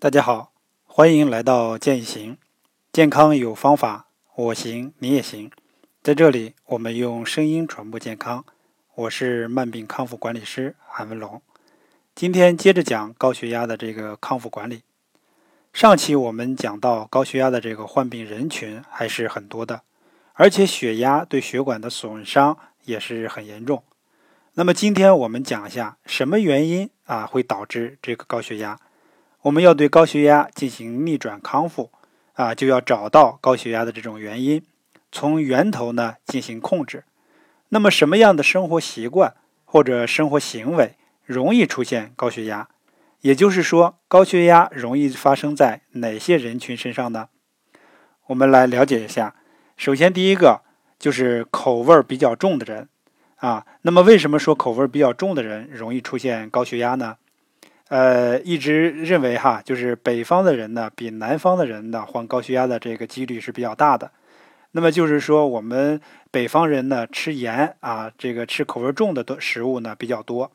大家好，欢迎来到健一行，健康有方法，我行你也行。在这里，我们用声音传播健康。我是慢病康复管理师韩文龙。今天接着讲高血压的这个康复管理。上期我们讲到高血压的这个患病人群还是很多的，而且血压对血管的损伤也是很严重。那么今天我们讲一下什么原因啊会导致这个高血压。我们要对高血压进行逆转康复，啊，就要找到高血压的这种原因，从源头呢进行控制。那么，什么样的生活习惯或者生活行为容易出现高血压？也就是说，高血压容易发生在哪些人群身上呢？我们来了解一下。首先，第一个就是口味比较重的人，啊，那么为什么说口味比较重的人容易出现高血压呢？呃，一直认为哈，就是北方的人呢，比南方的人呢患高血压的这个几率是比较大的。那么就是说，我们北方人呢吃盐啊，这个吃口味重的食物呢比较多，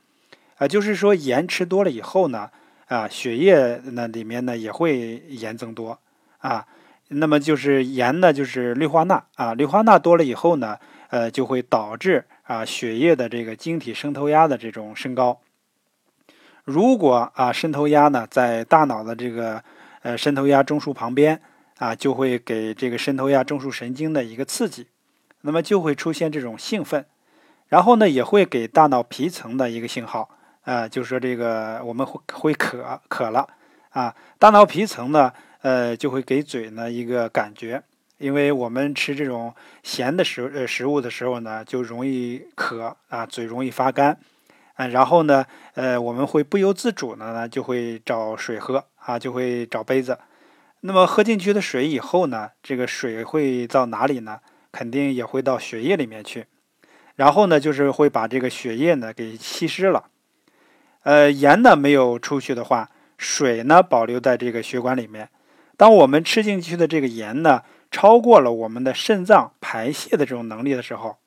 啊，就是说盐吃多了以后呢，啊，血液呢里面呢也会盐增多啊。那么就是盐呢，就是氯化钠啊，氯化钠多了以后呢，呃，就会导致啊血液的这个晶体渗透压的这种升高。如果啊渗透压呢在大脑的这个呃渗透压中枢旁边啊，就会给这个渗透压中枢神经的一个刺激，那么就会出现这种兴奋，然后呢也会给大脑皮层的一个信号啊，就是说这个我们会会渴渴了啊，大脑皮层呢呃就会给嘴呢一个感觉，因为我们吃这种咸的食呃食物的时候呢就容易渴啊，嘴容易发干。嗯，然后呢，呃，我们会不由自主的呢，就会找水喝啊，就会找杯子。那么喝进去的水以后呢，这个水会到哪里呢？肯定也会到血液里面去。然后呢，就是会把这个血液呢给稀释了。呃，盐呢没有出去的话，水呢保留在这个血管里面。当我们吃进去的这个盐呢，超过了我们的肾脏排泄的这种能力的时候。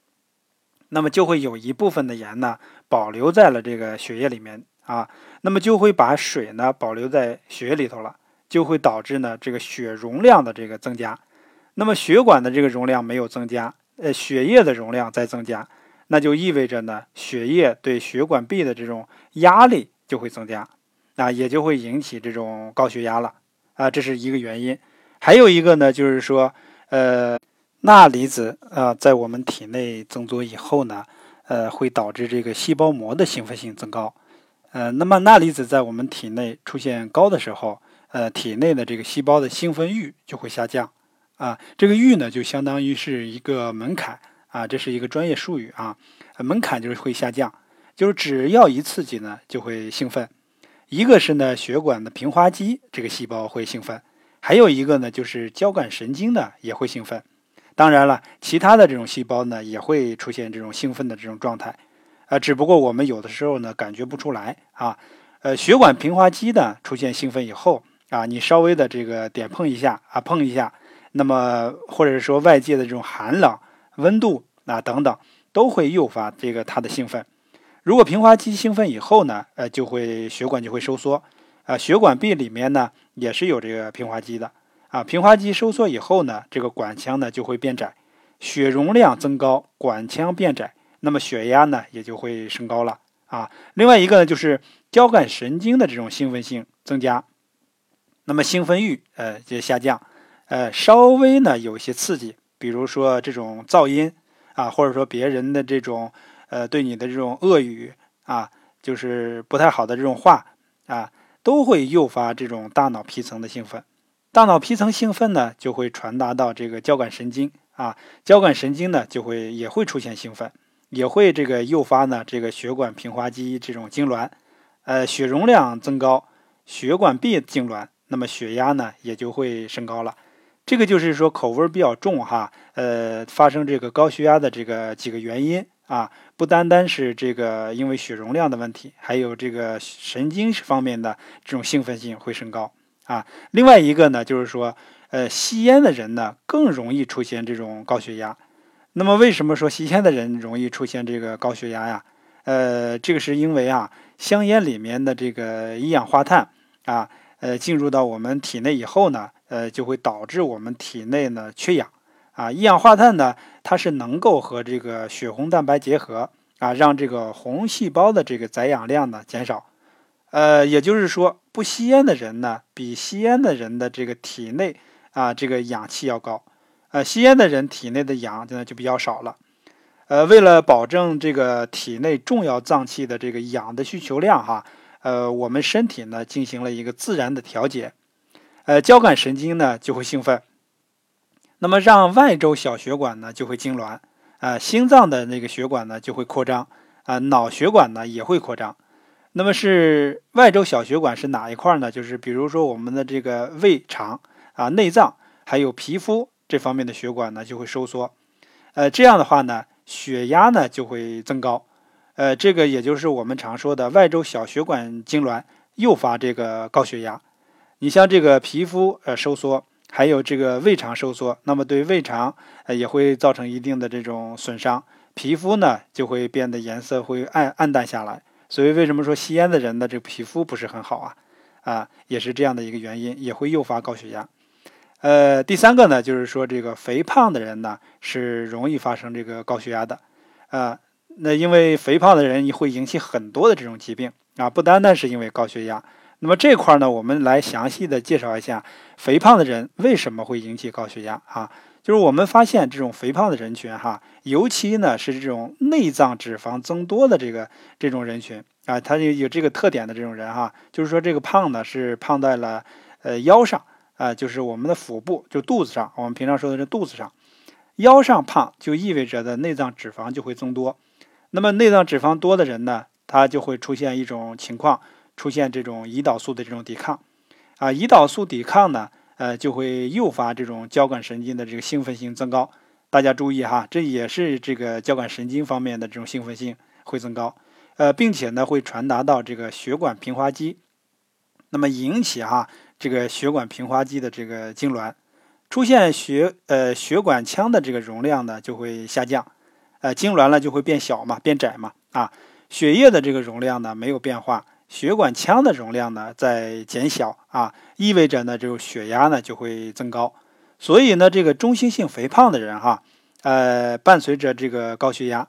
那么就会有一部分的盐呢保留在了这个血液里面啊，那么就会把水呢保留在血液里头了，就会导致呢这个血容量的这个增加。那么血管的这个容量没有增加，呃，血液的容量在增加，那就意味着呢血液对血管壁的这种压力就会增加，啊，也就会引起这种高血压了啊，这是一个原因。还有一个呢就是说，呃。钠离子啊，在我们体内增多以后呢，呃，会导致这个细胞膜的兴奋性增高。呃，那么钠离子在我们体内出现高的时候，呃，体内的这个细胞的兴奋阈就会下降。啊，这个阈呢，就相当于是一个门槛啊，这是一个专业术语啊。门槛就是会下降，就是只要一刺激呢，就会兴奋。一个是呢，血管的平滑肌这个细胞会兴奋，还有一个呢，就是交感神经呢也会兴奋。当然了，其他的这种细胞呢也会出现这种兴奋的这种状态，啊，只不过我们有的时候呢感觉不出来啊。呃，血管平滑肌呢出现兴奋以后啊，你稍微的这个点碰一下啊，碰一下，那么或者是说外界的这种寒冷、温度啊等等，都会诱发这个它的兴奋。如果平滑肌兴奋以后呢，呃，就会血管就会收缩，啊，血管壁里面呢也是有这个平滑肌的。啊，平滑肌收缩以后呢，这个管腔呢就会变窄，血容量增高，管腔变窄，那么血压呢也就会升高了啊。另外一个呢就是交感神经的这种兴奋性增加，那么兴奋阈呃就下降，呃稍微呢有一些刺激，比如说这种噪音啊，或者说别人的这种呃对你的这种恶语啊，就是不太好的这种话啊，都会诱发这种大脑皮层的兴奋。大脑皮层兴奋呢，就会传达到这个交感神经啊，交感神经呢就会也会出现兴奋，也会这个诱发呢这个血管平滑肌这种痉挛，呃，血容量增高，血管壁痉挛，那么血压呢也就会升高了。这个就是说口味比较重哈，呃，发生这个高血压的这个几个原因啊，不单单是这个因为血容量的问题，还有这个神经方面的这种兴奋性会升高。啊，另外一个呢，就是说，呃，吸烟的人呢更容易出现这种高血压。那么为什么说吸烟的人容易出现这个高血压呀？呃，这个是因为啊，香烟里面的这个一氧化碳啊，呃，进入到我们体内以后呢，呃，就会导致我们体内呢缺氧啊。一氧化碳呢，它是能够和这个血红蛋白结合啊，让这个红细胞的这个载氧量呢减少。呃，也就是说，不吸烟的人呢，比吸烟的人的这个体内啊这个氧气要高。呃，吸烟的人体内的氧呢就比较少了。呃，为了保证这个体内重要脏器的这个氧的需求量哈。呃，我们身体呢进行了一个自然的调节，呃，交感神经呢就会兴奋，那么让外周小血管呢就会痉挛，啊，心脏的那个血管呢就会扩张，啊，脑血管呢也会扩张。那么是外周小血管是哪一块呢？就是比如说我们的这个胃肠啊、内脏还有皮肤这方面的血管呢就会收缩，呃，这样的话呢，血压呢就会增高。呃，这个也就是我们常说的外周小血管痉挛，诱发这个高血压。你像这个皮肤呃收缩，还有这个胃肠收缩，那么对胃肠呃也会造成一定的这种损伤，皮肤呢就会变得颜色会暗暗淡下来。所以为什么说吸烟的人的这个皮肤不是很好啊？啊，也是这样的一个原因，也会诱发高血压。呃，第三个呢，就是说这个肥胖的人呢是容易发生这个高血压的，啊。那因为肥胖的人会引起很多的这种疾病啊，不单单是因为高血压。那么这块呢，我们来详细的介绍一下肥胖的人为什么会引起高血压啊？就是我们发现这种肥胖的人群哈，尤其呢是这种内脏脂肪增多的这个这种人群啊，他有有这个特点的这种人哈，就是说这个胖呢是胖在了呃腰上啊，就是我们的腹部就肚子上，我们平常说的是肚子上，腰上胖就意味着的内脏脂肪就会增多。那么内脏脂肪多的人呢，他就会出现一种情况，出现这种胰岛素的这种抵抗，啊，胰岛素抵抗呢，呃，就会诱发这种交感神经的这个兴奋性增高。大家注意哈，这也是这个交感神经方面的这种兴奋性会增高，呃，并且呢会传达到这个血管平滑肌，那么引起哈这个血管平滑肌的这个痉挛，出现血呃血管腔的这个容量呢就会下降。呃，痉挛了就会变小嘛，变窄嘛，啊，血液的这个容量呢没有变化，血管腔的容量呢在减小啊，意味着呢这个血压呢就会增高，所以呢这个中心性肥胖的人哈，呃，伴随着这个高血压，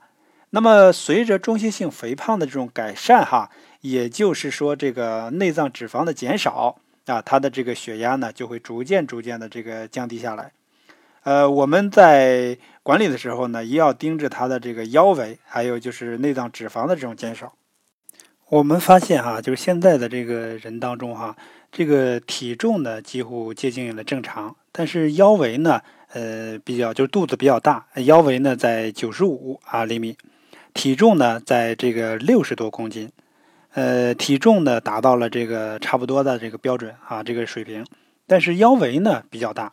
那么随着中心性肥胖的这种改善哈，也就是说这个内脏脂肪的减少啊，它的这个血压呢就会逐渐逐渐的这个降低下来。呃，我们在管理的时候呢，也要盯着它的这个腰围，还有就是内脏脂肪的这种减少。我们发现哈，就是现在的这个人当中哈，这个体重呢几乎接近了正常，但是腰围呢，呃，比较就是肚子比较大，腰围呢在九十五啊厘米，体重呢在这个六十多公斤，呃，体重呢达到了这个差不多的这个标准啊这个水平，但是腰围呢比较大。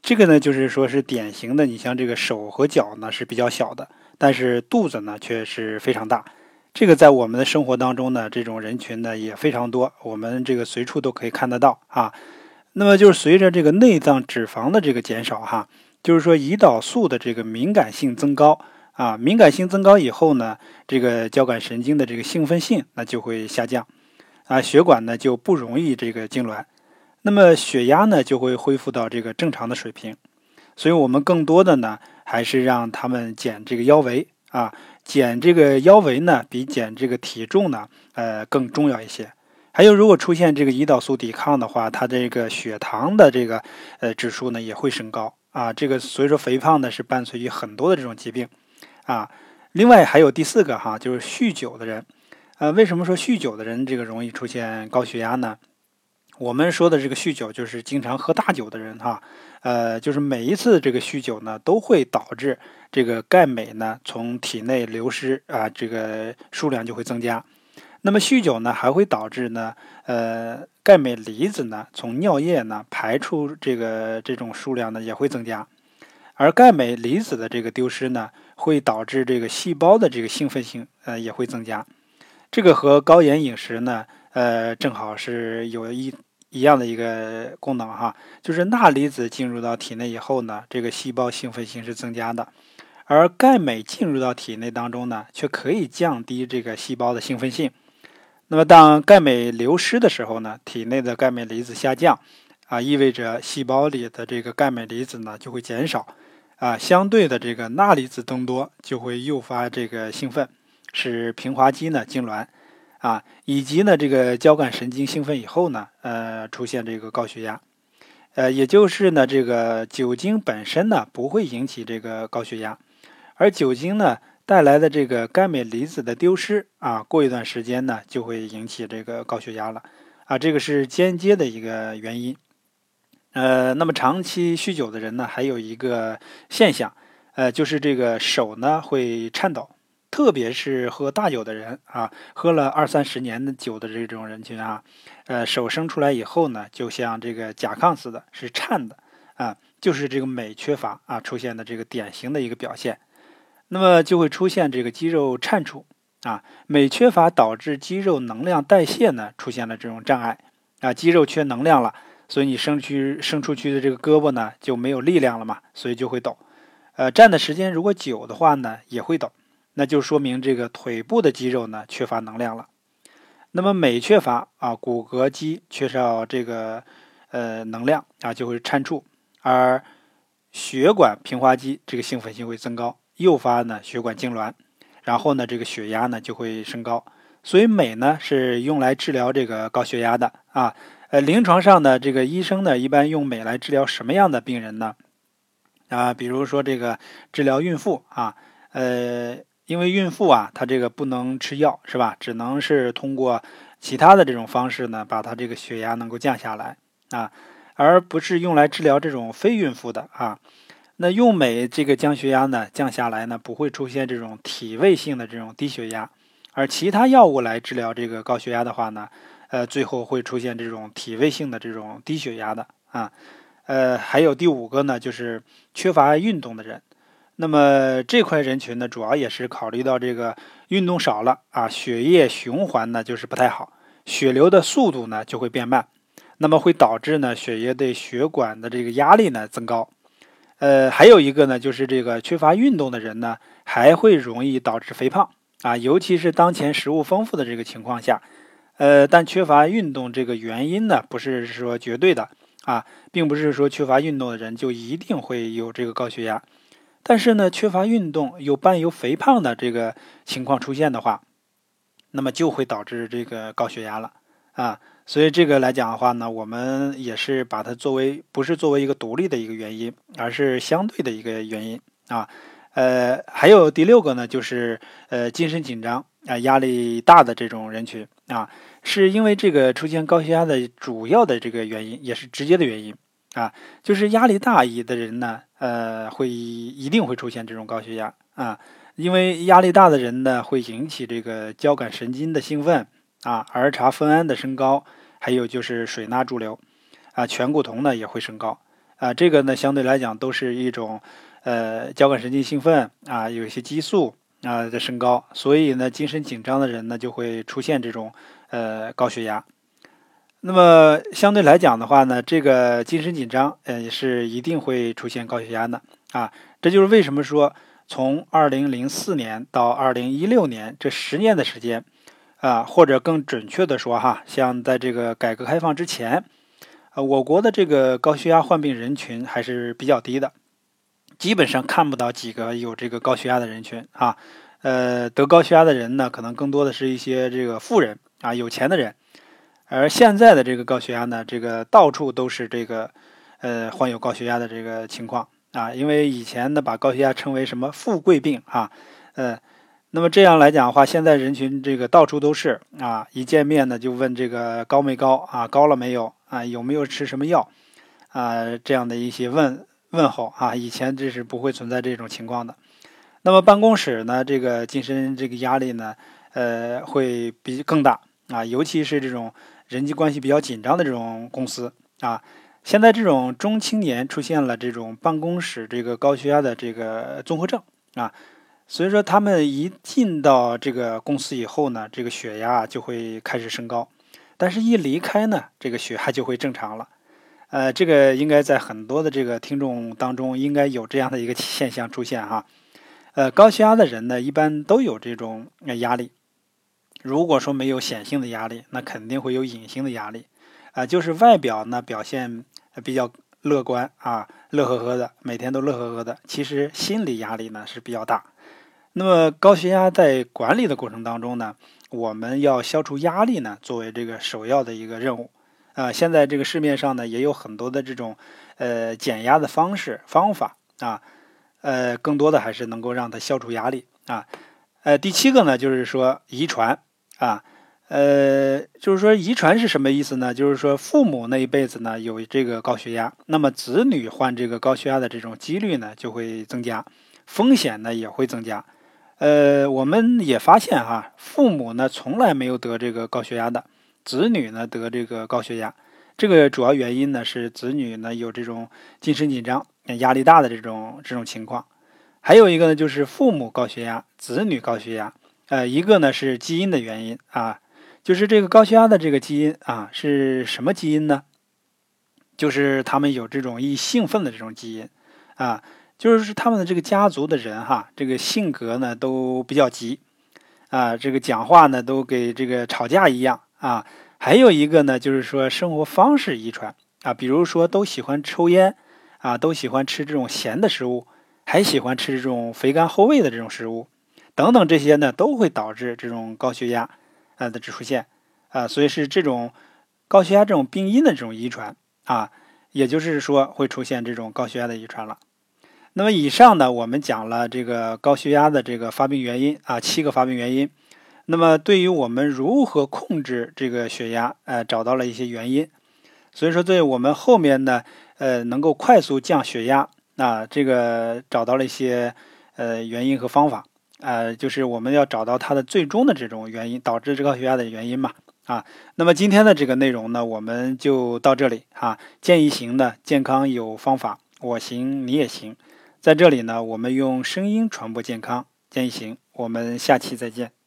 这个呢，就是说是典型的，你像这个手和脚呢是比较小的，但是肚子呢却是非常大。这个在我们的生活当中呢，这种人群呢也非常多，我们这个随处都可以看得到啊。那么就是随着这个内脏脂肪的这个减少哈，就是说胰岛素的这个敏感性增高啊，敏感性增高以后呢，这个交感神经的这个兴奋性那就会下降啊，血管呢就不容易这个痉挛。那么血压呢就会恢复到这个正常的水平，所以我们更多的呢还是让他们减这个腰围啊，减这个腰围呢比减这个体重呢呃更重要一些。还有如果出现这个胰岛素抵抗的话，它这个血糖的这个呃指数呢也会升高啊。这个所以说肥胖呢是伴随于很多的这种疾病啊。另外还有第四个哈，就是酗酒的人，呃，为什么说酗酒的人这个容易出现高血压呢？我们说的这个酗酒，就是经常喝大酒的人哈，呃，就是每一次这个酗酒呢，都会导致这个钙镁呢从体内流失啊，这个数量就会增加。那么酗酒呢，还会导致呢，呃，钙镁离子呢从尿液呢排出这个这种数量呢也会增加。而钙镁离子的这个丢失呢，会导致这个细胞的这个兴奋性呃也会增加。这个和高盐饮食呢，呃，正好是有一。一样的一个功能哈，就是钠离子进入到体内以后呢，这个细胞兴奋性是增加的，而钙镁进入到体内当中呢，却可以降低这个细胞的兴奋性。那么当钙镁流失的时候呢，体内的钙镁离子下降，啊，意味着细胞里的这个钙镁离子呢就会减少，啊，相对的这个钠离子增多，就会诱发这个兴奋，使平滑肌呢痉挛，啊，以及呢这个交感神经兴奋以后呢，呃，出现这个高血压，呃，也就是呢这个酒精本身呢不会引起这个高血压，而酒精呢。带来的这个钙镁离子的丢失啊，过一段时间呢，就会引起这个高血压了啊，这个是间接的一个原因。呃，那么长期酗酒的人呢，还有一个现象，呃，就是这个手呢会颤抖，特别是喝大酒的人啊，喝了二三十年的酒的这种人群啊，呃，手伸出来以后呢，就像这个甲亢似的，是颤的啊，就是这个镁缺乏啊出现的这个典型的一个表现。那么就会出现这个肌肉颤搐啊，镁缺乏导致肌肉能量代谢呢出现了这种障碍啊，肌肉缺能量了，所以你伸去伸出去的这个胳膊呢就没有力量了嘛，所以就会抖。呃，站的时间如果久的话呢也会抖，那就说明这个腿部的肌肉呢缺乏能量了。那么镁缺乏啊，骨骼肌缺少这个呃能量啊就会颤搐，而血管平滑肌这个兴奋性会增高。诱发呢血管痉挛，然后呢这个血压呢就会升高，所以镁呢是用来治疗这个高血压的啊。呃，临床上呢这个医生呢一般用镁来治疗什么样的病人呢？啊，比如说这个治疗孕妇啊，呃，因为孕妇啊她这个不能吃药是吧？只能是通过其他的这种方式呢把她这个血压能够降下来啊，而不是用来治疗这种非孕妇的啊。那用镁这个降血压呢，降下来呢，不会出现这种体位性的这种低血压，而其他药物来治疗这个高血压的话呢，呃，最后会出现这种体位性的这种低血压的啊，呃，还有第五个呢，就是缺乏运动的人，那么这块人群呢，主要也是考虑到这个运动少了啊，血液循环呢就是不太好，血流的速度呢就会变慢，那么会导致呢血液对血管的这个压力呢增高。呃，还有一个呢，就是这个缺乏运动的人呢，还会容易导致肥胖啊，尤其是当前食物丰富的这个情况下，呃，但缺乏运动这个原因呢，不是说绝对的啊，并不是说缺乏运动的人就一定会有这个高血压，但是呢，缺乏运动有伴有肥胖的这个情况出现的话，那么就会导致这个高血压了啊。所以这个来讲的话呢，我们也是把它作为不是作为一个独立的一个原因，而是相对的一个原因啊。呃，还有第六个呢，就是呃精神紧张啊、压力大的这种人群啊，是因为这个出现高血压的主要的这个原因，也是直接的原因啊，就是压力大一的人呢，呃，会一定会出现这种高血压啊，因为压力大的人呢，会引起这个交感神经的兴奋。啊，儿茶酚胺的升高，还有就是水钠潴留，啊，醛固酮呢也会升高，啊，这个呢相对来讲都是一种，呃，交感神经兴奋啊，有一些激素啊的升高，所以呢，精神紧张的人呢就会出现这种呃高血压。那么相对来讲的话呢，这个精神紧张，呃，也是一定会出现高血压的啊。这就是为什么说从二零零四年到二零一六年这十年的时间。啊，或者更准确的说，哈，像在这个改革开放之前，呃，我国的这个高血压患病人群还是比较低的，基本上看不到几个有这个高血压的人群啊。呃，得高血压的人呢，可能更多的是一些这个富人啊，有钱的人。而现在的这个高血压呢，这个到处都是这个呃患有高血压的这个情况啊，因为以前呢把高血压称为什么富贵病啊，呃。那么这样来讲的话，现在人群这个到处都是啊，一见面呢就问这个高没高啊，高了没有啊，有没有吃什么药啊，这样的一些问问候啊，以前这是不会存在这种情况的。那么办公室呢，这个精神这个压力呢，呃，会比更大啊，尤其是这种人际关系比较紧张的这种公司啊，现在这种中青年出现了这种办公室这个高血压的这个综合症啊。所以说，他们一进到这个公司以后呢，这个血压就会开始升高，但是一离开呢，这个血压就会正常了。呃，这个应该在很多的这个听众当中应该有这样的一个 现象出现哈。呃，高血压的人呢，一般都有这种压力，如果说没有显性的压力，那肯定会有隐性的压力，啊，就是外表呢表现比较乐观啊，乐呵呵的，每天都乐呵呵的，其实心理压力呢是比较大。那么高血压在管理的过程当中呢，我们要消除压力呢，作为这个首要的一个任务。啊，现在这个市面上呢也有很多的这种呃减压的方式方法啊，呃，更多的还是能够让它消除压力啊。呃，第七个呢就是说遗传。啊，呃，就是说遗传是什么意思呢？就是说父母那一辈子呢有这个高血压，那么子女患这个高血压的这种几率呢就会增加，风险呢也会增加。呃，我们也发现哈，父母呢从来没有得这个高血压的，子女呢得这个高血压，这个主要原因呢是子女呢有这种精神紧张、压力大的这种这种情况，还有一个呢就是父母高血压，子女高血压。呃，一个呢是基因的原因啊，就是这个高血压的这个基因啊是什么基因呢？就是他们有这种易兴奋的这种基因啊，就是他们的这个家族的人哈，这个性格呢都比较急啊，这个讲话呢都给这个吵架一样啊。还有一个呢就是说生活方式遗传啊，比如说都喜欢抽烟啊，都喜欢吃这种咸的食物，还喜欢吃这种肥甘厚味的这种食物。等等，这些呢都会导致这种高血压，呃的指出现，啊，所以是这种高血压这种病因的这种遗传啊，也就是说会出现这种高血压的遗传了。那么以上呢，我们讲了这个高血压的这个发病原因啊，七个发病原因。那么对于我们如何控制这个血压，呃，找到了一些原因。所以说，对我们后面呢，呃，能够快速降血压，啊，这个找到了一些呃原因和方法。呃，就是我们要找到它的最终的这种原因，导致这高血压的原因嘛，啊，那么今天的这个内容呢，我们就到这里啊。建议行的健康有方法，我行你也行，在这里呢，我们用声音传播健康。建议行，我们下期再见。